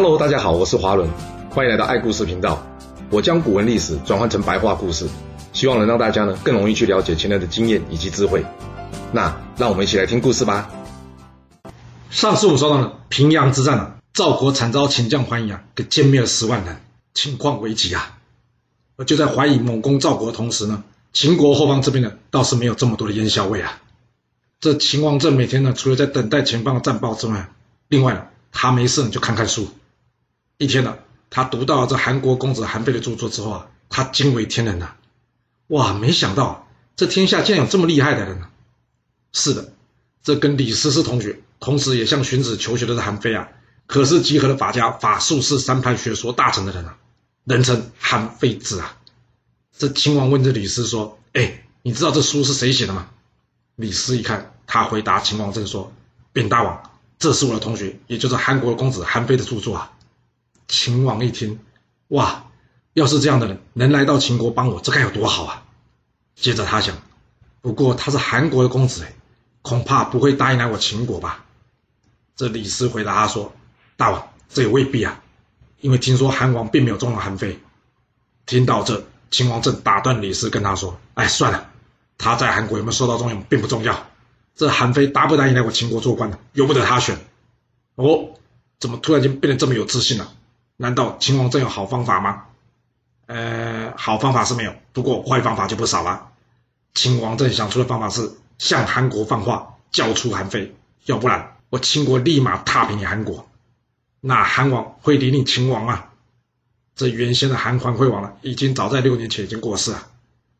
Hello，大家好，我是华伦，欢迎来到爱故事频道。我将古文历史转换成白话故事，希望能让大家呢更容易去了解前人的经验以及智慧。那让我们一起来听故事吧。上次我们说到了平阳之战，赵国惨遭秦将桓齮啊给歼灭了十万人，情况危急啊。而就在怀疑猛攻赵国的同时呢，秦国后方这边呢倒是没有这么多的烟硝味啊。这秦王政每天呢，除了在等待前方的战报之外，另外呢，他没事呢就看看书。一天呢，他读到这韩国公子韩非的著作之后啊，他惊为天人呐！哇，没想到这天下竟然有这么厉害的人呢！是的，这跟李斯是同学，同时也向荀子求学的是韩非啊，可是集合了法家、法术士三派学说大成的人啊，人称韩非子啊。这秦王问这李斯说：“哎，你知道这书是谁写的吗？”李斯一看，他回答秦王正说：“禀大王，这是我的同学，也就是韩国公子韩非的著作啊。”秦王一听，哇，要是这样的人能来到秦国帮我，这该有多好啊！接着他想，不过他是韩国的公子，哎，恐怕不会答应来我秦国吧？这李斯回答他说：“大王，这也未必啊，因为听说韩王并没有重用韩非。”听到这，秦王正打断李斯，跟他说：“哎，算了。”他在韩国有没有受到重用并不重要，这韩非答不答应来我秦国做官呢？由不得他选。哦，怎么突然间变得这么有自信了？难道秦王政有好方法吗？呃，好方法是没有，不过坏方法就不少了。秦王政想出的方法是向韩国放话，交出韩非，要不然我秦国立马踏平你韩国。那韩王会理你秦王啊？这原先的韩桓惠王了，已经早在六年前已经过世了。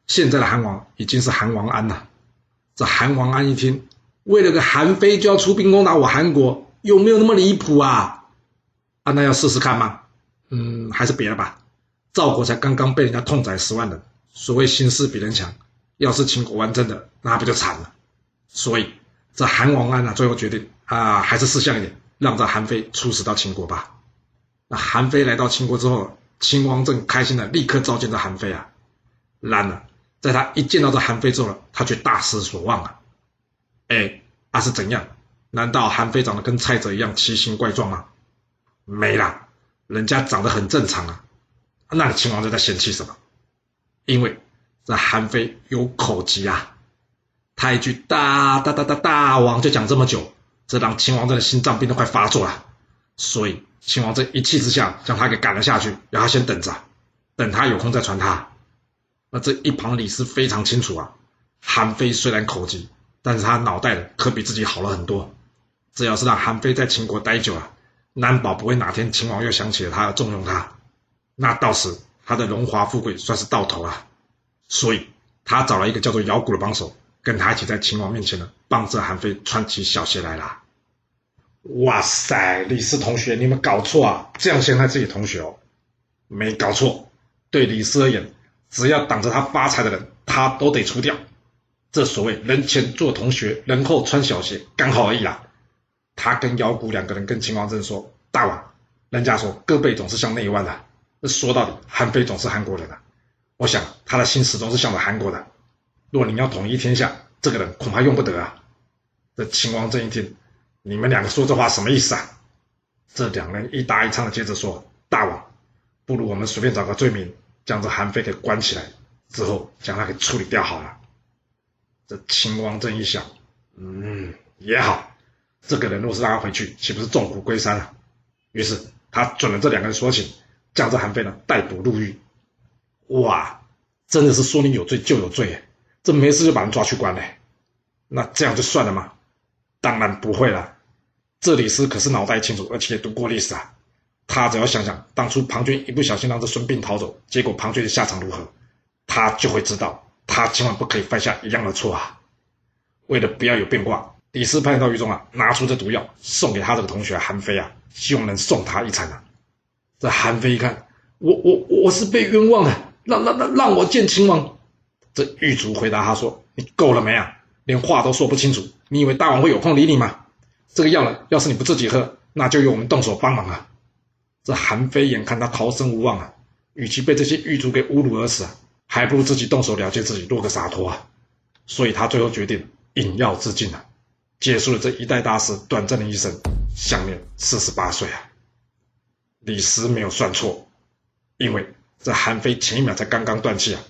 现在的韩王已经是韩王安了。这韩王安一听，为了个韩非就要出兵攻打我韩国，有没有那么离谱啊？啊，那要试试看吗？嗯，还是别了吧。赵国才刚刚被人家痛宰十万人，所谓形势比人强，要是秦国完真的，那不就惨了？所以这韩王安呢，最后决定啊，还是识相一点，让这韩非出使到秦国吧。那韩非来到秦国之后，秦王政开心的立刻召见这韩非啊，然而。在他一见到这韩非之后，他却大失所望啊！哎，那、是怎样？难道韩非长得跟蔡泽一样奇形怪状吗？没啦，人家长得很正常啊！那秦王就在嫌弃什么？因为这韩非有口疾啊！他一句大大大大大王就讲这么久，这让秦王政的心脏病都快发作了。所以秦王政一气之下将他给赶了下去，让他先等着，等他有空再传他。那这一旁李斯非常清楚啊，韩非虽然口疾，但是他脑袋可比自己好了很多。只要是让韩非在秦国待久了，难保不会哪天秦王又想起了他重用他，那到时他的荣华富贵算是到头了。所以他找了一个叫做姚贾的帮手，跟他一起在秦王面前呢，帮着韩非穿起小鞋来了。哇塞，李斯同学，你有没有搞错啊？这样陷害自己同学哦？没搞错，对李斯而言。只要挡着他发财的人，他都得除掉。这所谓人前做同学，人后穿小鞋，刚好而已啦。他跟姚贾两个人跟秦王政说：“大王，人家说胳膊总是向内弯的。那说到底，韩非总是韩国人啊。我想他的心始终是向着韩国的。若你要统一天下，这个人恐怕用不得啊。”这秦王政一听，你们两个说这话什么意思啊？这两人一搭一唱的接着说：“大王，不如我们随便找个罪名。”将这韩非给关起来之后，将他给处理掉好了。这秦王政一想，嗯，也好，这个人若是让他回去，岂不是众苦归山了？于是他准了这两个人说情，将这韩非呢逮捕入狱。哇，真的是说你有罪就有罪，这没事就把人抓去关嘞？那这样就算了吗？当然不会了。这李斯可是脑袋清楚，而且读过历史啊。他只要想想当初庞涓一不小心让这孙膑逃走，结果庞涓的下场如何，他就会知道，他千万不可以犯下一样的错啊！为了不要有变卦，李斯派人到狱中啊，拿出这毒药送给他这个同学韩非啊，希望能送他一程啊。这韩非一看，我我我是被冤枉的，让让让让我见秦王。这狱卒回答他说：“你够了没啊？连话都说不清楚，你以为大王会有空理你吗？这个药呢，要是你不自己喝，那就由我们动手帮忙啊。”这韩非眼看他逃生无望啊，与其被这些狱卒给侮辱而死啊，还不如自己动手了结自己，落个洒脱啊。所以他最后决定饮药自尽啊，结束了这一代大师短暂的一生，享年四十八岁啊。李斯没有算错，因为这韩非前一秒才刚刚断气啊，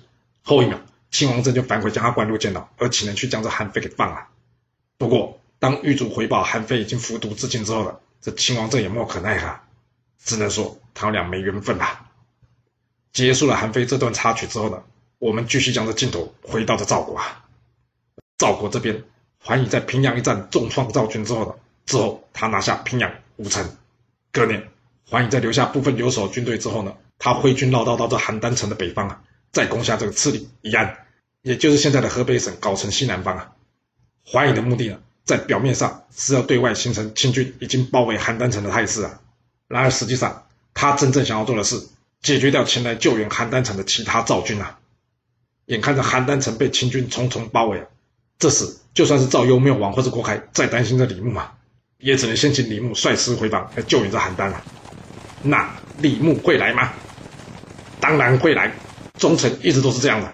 后一秒秦王政就反悔将他关入监牢，而请人去将这韩非给放了。不过当狱卒回报韩非已经服毒自尽之后了，这秦王政也莫可奈何，只能说他俩没缘分了。结束了韩非这段插曲之后呢，我们继续将这镜头回到这赵国啊。赵国这边，桓齮在平阳一战重创赵军之后呢，之后他拿下平阳、吴城。隔年，桓齮在留下部分留守军队之后呢，他挥军绕道到这邯郸城的北方啊，再攻下这个次里、宜安，也就是现在的河北省藁城西南方啊。桓齮的目的呢，在表面上是要对外形成清军已经包围邯郸城的态势啊，然而实际上他真正想要做的是解决掉前来救援邯郸城的其他赵军啊。眼看着邯郸城被清军重重包围啊。这时，就算是赵幽缪王或者郭开再担心着李牧嘛，也只能先请李牧率师回防来救援这邯郸了。那李牧会来吗？当然会来。忠臣一直都是这样的，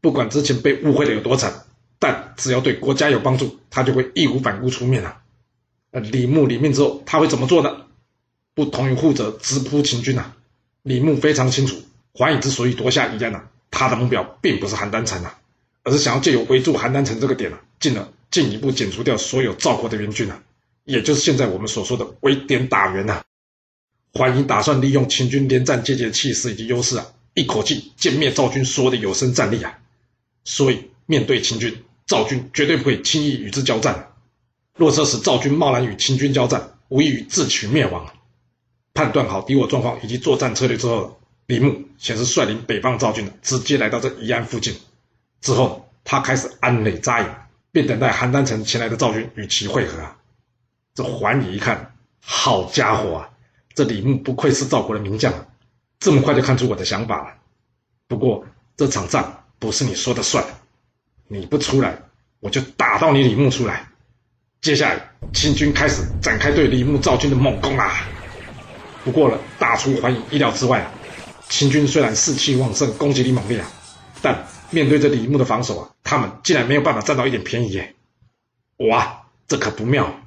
不管之前被误会的有多惨，但只要对国家有帮助，他就会义无反顾出面啊。那李牧领命之后，他会怎么做呢？不同于后者直扑秦军啊，李牧非常清楚，桓齮之所以夺下宜安啊，他的目标并不是邯郸城啊。而是想要借由围住邯郸城这个点啊，进而进一步剪除掉所有赵国的援军啊，也就是现在我们所说的围点打援啊。桓齮打算利用秦军连战皆捷的气势以及优势啊，一口气歼灭赵军所有的有生战力啊。所以面对秦军，赵军绝对不会轻易与之交战。若这时赵军贸然与秦军交战，无异于自取灭亡。判断好敌我状况以及作战策略之后，李牧先是率领北方赵军直接来到这宜安附近。之后，他开始安垒扎营，并等待邯郸城前来的赵军与其会合啊。这桓宇一看，好家伙啊，这李牧不愧是赵国的名将，这么快就看出我的想法了。不过这场仗不是你说的算，你不出来，我就打到你李牧出来。接下来，秦军开始展开对李牧赵军的猛攻啊。不过呢，大出桓宇意料之外啊，秦军虽然士气旺盛，攻击力猛烈啊，但面对着李牧的防守啊，他们竟然没有办法占到一点便宜耶！哇，这可不妙！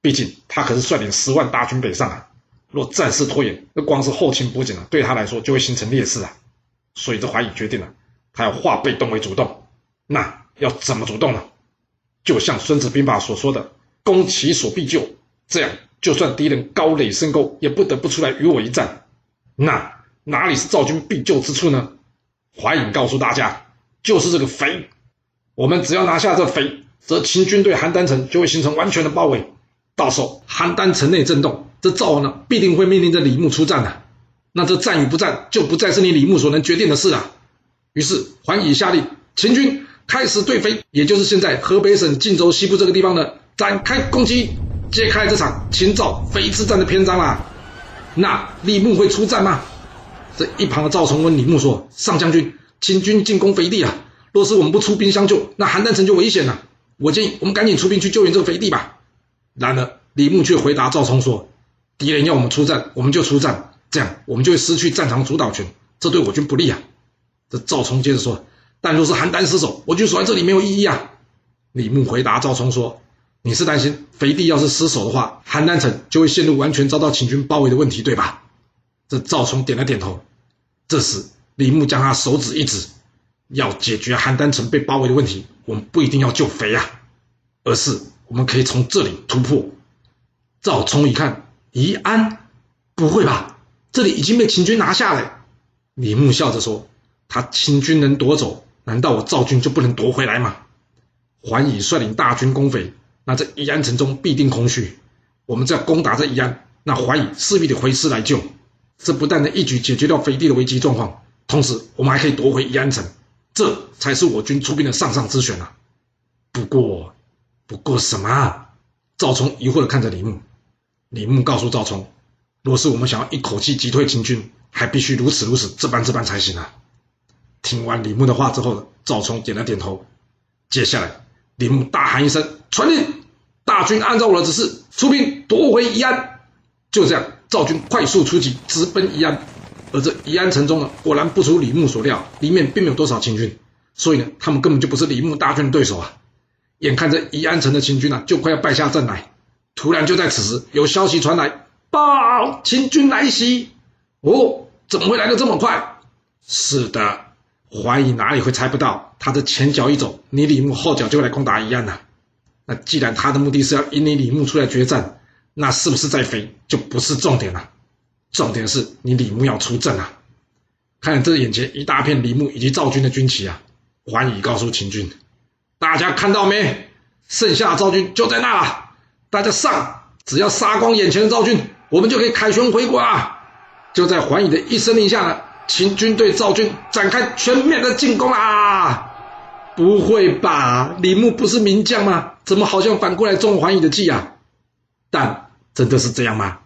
毕竟他可是率领十万大军北上啊，若战事拖延，那光是后勤补给呢，对他来说就会形成劣势啊。所以这桓齮决定了，他要化被动为主动。那要怎么主动呢？就像《孙子兵法》所说的“攻其所必救”，这样就算敌人高垒深沟，也不得不出来与我一战。那哪里是赵军必救之处呢？桓齮告诉大家。就是这个肥，我们只要拿下这肥，则秦军对邯郸城就会形成完全的包围。到时候邯郸城内震动，这赵王呢必定会命令着李牧出战的。那这战与不战就不再是你李牧所能决定的事了。于是桓齮下令，秦军开始对肥，也就是现在河北省晋州西部这个地方呢展开攻击，揭开这场秦赵肥之战的篇章啦。那李牧会出战吗？这一旁的赵崇问李牧说：“上将军。”秦军进攻肥地啊！若是我们不出兵相救，那邯郸城就危险了。我建议我们赶紧出兵去救援这个肥地吧。然而李牧却回答赵冲说：“敌人要我们出战，我们就出战，这样我们就会失去战场主导权，这对我军不利啊。”这赵冲接着说：“但若是邯郸失守，我军守在这里没有意义啊。”李牧回答赵冲说：“你是担心肥地要是失守的话，邯郸城就会陷入完全遭到秦军包围的问题，对吧？”这赵冲点了点头。这时。李牧将他手指一指，要解决邯郸城被包围的问题，我们不一定要救肥啊，而是我们可以从这里突破。赵冲一看，宜安，不会吧？这里已经被秦军拿下了。李牧笑着说：“他秦军能夺走，难道我赵军就不能夺回来吗？”桓齮率领大军攻肥，那这宜安城中必定空虚。我们只要攻打这宜安，那桓齮势必得回师来救。这不但能一举解决掉肥地的危机状况。同时，我们还可以夺回宜安城，这才是我军出兵的上上之选啊！不过，不过什么？赵冲疑惑地看着李牧。李牧告诉赵冲：“若是我们想要一口气击退秦军，还必须如此如此，这般这般才行啊！”听完李牧的话之后，赵冲点了点头。接下来，李牧大喊一声：“传令！大军按照我的指示出兵夺回宜安。”就这样，赵军快速出击，直奔宜安。而这宜安城中呢，果然不出李牧所料，里面并没有多少秦军，所以呢，他们根本就不是李牧大军的对手啊！眼看着宜安城的秦军啊，就快要败下阵来，突然就在此时，有消息传来：报，秦军来袭！哦，怎么会来的这么快？是的，怀疑哪里会猜不到，他的前脚一走，你李牧后脚就会来攻打宜安呢？那既然他的目的是要引你李牧出来决战，那是不是在飞就不是重点了？重点是你李牧要出阵啊！看这眼前一大片李牧以及赵军的军旗啊，桓宇告诉秦军：“大家看到没？剩下的赵军就在那了，大家上！只要杀光眼前的赵军，我们就可以凯旋回国啊！”就在桓宇的一声令下呢，秦军对赵军展开全面的进攻啦！不会吧？李牧不是名将吗？怎么好像反过来中桓宇的计啊？但真的是这样吗？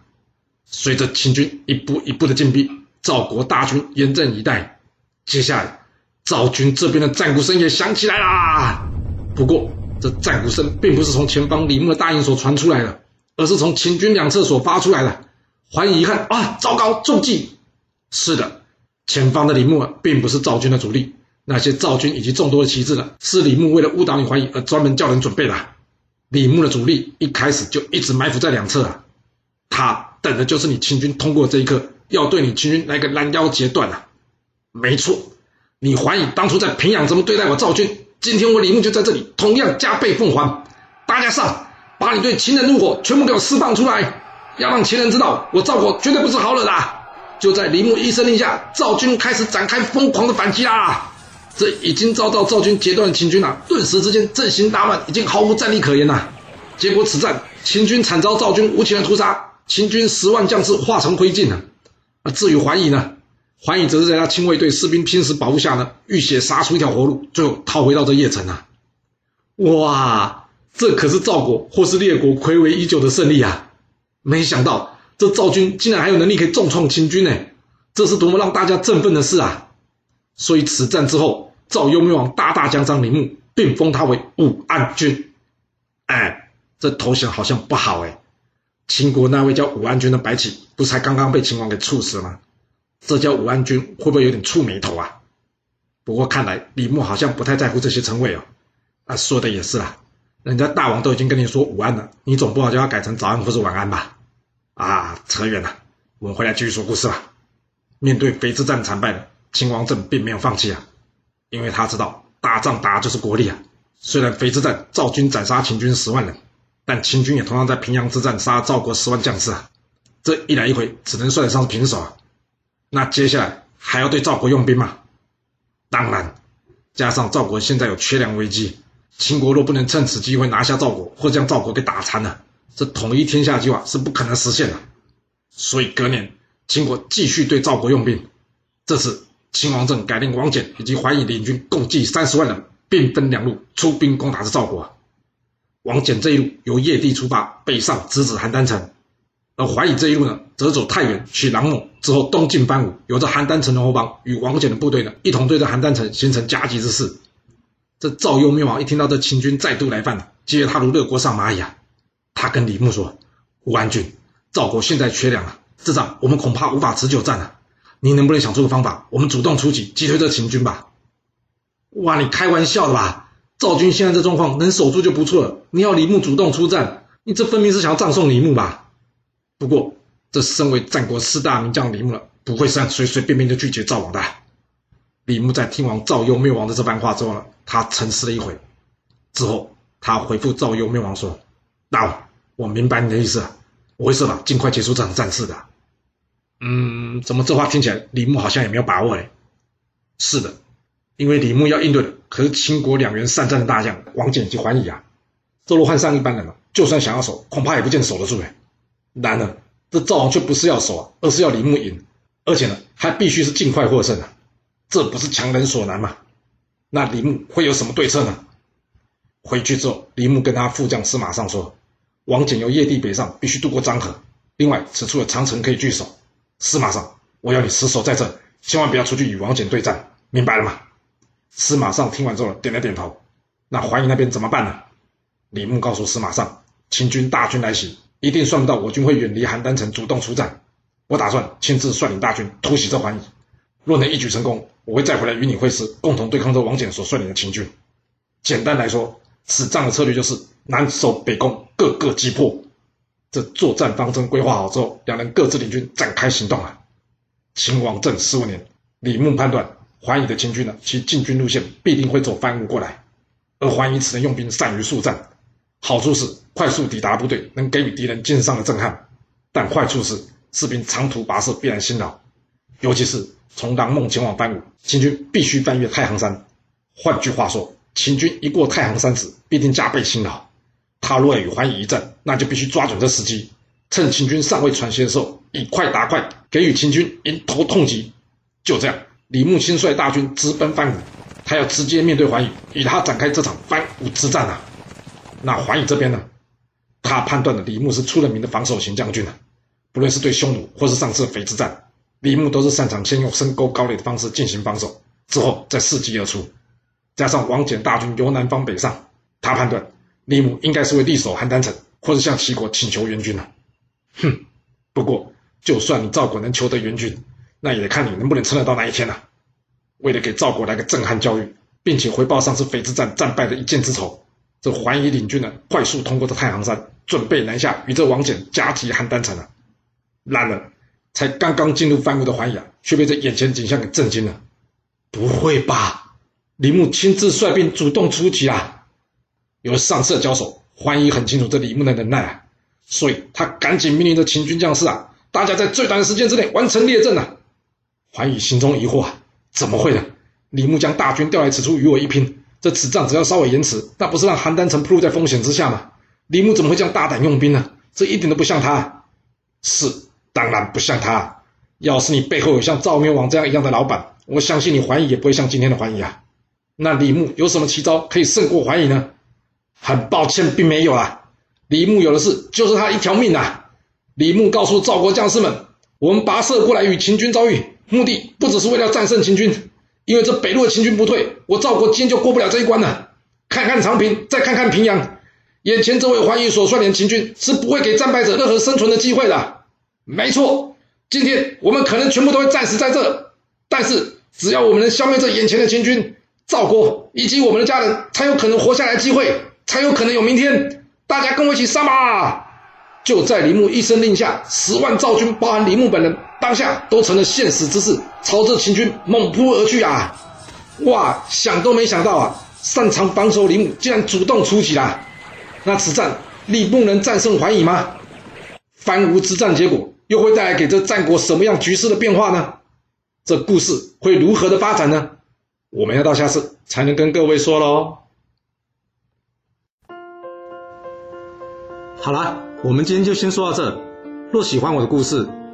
随着秦军一步一步的进逼，赵国大军严阵以待。接下来，赵军这边的战鼓声也响起来啦。不过，这战鼓声并不是从前方李牧的大营所传出来的，而是从秦军两侧所发出来的。怀疑一看啊，糟糕，中计！是的，前方的李牧啊并不是赵军的主力，那些赵军以及众多的旗帜呢，是李牧为了误导你怀疑而专门叫人准备的。李牧的主力一开始就一直埋伏在两侧啊，他等的就是你秦军通过这一刻，要对你秦军来个拦腰截断啊！没错，你怀疑当初在平阳怎么对待我赵军，今天我李牧就在这里同样加倍奉还。大家上，把你对秦人怒火全部给我释放出来！要让秦人知道，我赵国绝对不是好惹的。就在李牧一声令下，赵军开始展开疯狂的反击啦！这已经遭到赵军截断的秦军啊，顿时之间阵型大乱，已经毫无战力可言呐。结果此战，秦军惨遭赵军无情的屠杀，秦军十万将士化成灰烬啊！至于桓乙呢，桓乙则是在他亲卫队士兵拼死保护下呢，浴血杀出一条活路，最后逃回到这邺城啊！哇，这可是赵国或是列国睽违已久的胜利啊！没想到这赵军竟然还有能力可以重创秦军呢，这是多么让大家振奋的事啊！所以此战之后，赵幽冥王大大奖赏李牧，并封他为武安君。哎，这头衔好像不好哎。秦国那位叫武安君的白起，不是才刚刚被秦王给处死吗？这叫武安君会不会有点触霉头啊？不过看来李牧好像不太在乎这些称谓哦。啊，说的也是啦，人家大王都已经跟你说午安了，你总不好叫他改成早安或是晚安吧？啊，扯远了，我们回来继续说故事吧。面对肥之战惨败秦王政，并没有放弃啊，因为他知道打仗打就是国力啊。虽然肥之战赵军斩杀秦军十万人，但秦军也同样在平阳之战杀赵国十万将士啊。这一来一回，只能算得上是平手啊。那接下来还要对赵国用兵吗？当然，加上赵国现在有缺粮危机，秦国若不能趁此机会拿下赵国，或将赵国给打残了。这统一天下计划是不可能实现的，所以隔年秦国继续对赵国用兵。这次秦王政改令王翦以及桓乙领军共计三十万人，兵分两路出兵攻打着赵国。王翦这一路由邺地出发，北上直指邯郸城；而桓乙这一路呢，则走太原取狼某，之后东进班武，由着邯郸城的后方与王翦的部队呢，一同对着邯郸城形成夹击之势。这赵幽冥王一听到这秦军再度来犯了，急得他如热锅上蚂蚁啊！他跟李牧说：“武安君，赵国现在缺粮了，这仗我们恐怕无法持久战了。你能不能想出个方法，我们主动出击，击退这秦军吧？”哇，你开玩笑的吧？赵军现在这状况，能守住就不错了。你要李牧主动出战，你这分明是想要葬送李牧吧？不过，这身为战国四大名将李牧了，不会是随随便便就拒绝赵王的。李牧在听完赵幽冥王的这番话之后呢，他沉思了一会，之后他回复赵幽冥王说。大王，我明白你的意思，我会设法尽快结束这场战事的。嗯，怎么这话听起来李牧好像也没有把握嘞？是的，因为李牧要应对的可是秦国两员善战的大将王翦及桓乙啊。这若换上一般人了，就算想要守，恐怕也不见守得住哎。然而这赵王却不是要守啊，而是要李牧赢，而且呢，还必须是尽快获胜啊。这不是强人所难吗？那李牧会有什么对策呢？回去之后，李牧跟他副将司马尚说：“王翦由邺地北上，必须渡过漳河。另外，此处有长城可以据守。司马尚，我要你死守在这，千万不要出去与王翦对战，明白了吗？”司马尚听完之后点了点头。那桓乙那边怎么办呢？李牧告诉司马尚：“秦军大军来袭，一定算不到我军会远离邯郸城，主动出战。我打算亲自率领大军突袭这桓乙。若能一举成功，我会再回来与你会师，共同对抗这王翦所率领的秦军。简单来说。”此战的策略就是南守北攻，各个击破。这作战方针规划好之后，两人各自领军展开行动啊。秦王政十五年，李牧判断桓乙的秦军呢，其进军路线必定会走番吴过来，而桓乙此人用兵善于速战，好处是快速抵达部队，能给予敌人精神上的震撼，但坏处是士兵长途跋涉必然辛劳，尤其是从狼孟前往番禺，秦军必须翻越太行山。换句话说，秦军一过太行山时，必定加倍辛劳。他若要与桓乙一战，那就必须抓准这时机，趁秦军尚未喘息的时候，以快打快，给予秦军迎头痛击。就这样，李牧亲率大军直奔番吴，他要直接面对桓宇，与他展开这场番吴之战啊！那桓宇这边呢？他判断的李牧是出了名的防守型将军啊，不论是对匈奴或是上次的淝之战，李牧都是擅长先用深沟高垒的方式进行防守，之后再伺机而出。加上王翦大军由南方北上，他判断李牧应该是会力守邯郸城，或是向齐国请求援军了。哼，不过就算你赵国能求得援军，那也得看你能不能撑得到那一天了。为了给赵国来个震撼教育，并且回报上次淝之战战败的一箭之仇，这桓疑领军呢，快速通过这太行山，准备南下与这王翦夹击邯郸城了。然而，才刚刚进入番吴的桓乙啊，却被这眼前景象给震惊了。不会吧？李牧亲自率兵主动出击啊！有上次的交手，桓疑很清楚这李牧的能耐啊，所以他赶紧命令这秦军将士啊，大家在最短的时间之内完成列阵啊！桓乙心中疑惑啊，怎么会呢？李牧将大军调来此处与我一拼，这此战只要稍微延迟，那不是让邯郸城暴露在风险之下吗？李牧怎么会这样大胆用兵呢？这一点都不像他。是，当然不像他。要是你背后有像赵灭王这样一样的老板，我相信你桓乙也不会像今天的桓乙啊。那李牧有什么奇招可以胜过桓乙呢？很抱歉，并没有啊。李牧有的是，就是他一条命啊。李牧告诉赵国将士们：“我们跋涉过来与秦军遭遇，目的不只是为了战胜秦军，因为这北路的秦军不退，我赵国今天就过不了这一关了。看看长平，再看看平阳，眼前这位桓乙所率领秦军是不会给战败者任何生存的机会的。没错，今天我们可能全部都会战死在这，但是只要我们能消灭这眼前的秦军。”赵国以及我们的家人才有可能活下来机会，才有可能有明天。大家跟我一起上吧！就在李牧一声令下，十万赵军，包含李牧本人，当下都成了现死之势，朝着秦军猛扑而去啊！哇，想都没想到啊！擅长防守李牧竟然主动出击了。那此战李牧能战胜桓乙吗？番吴之战结果又会带来给这战国什么样局势的变化呢？这故事会如何的发展呢？我们要到下次才能跟各位说喽。好啦，我们今天就先说到这。若喜欢我的故事，